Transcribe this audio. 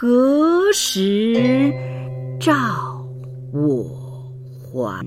何时照我还？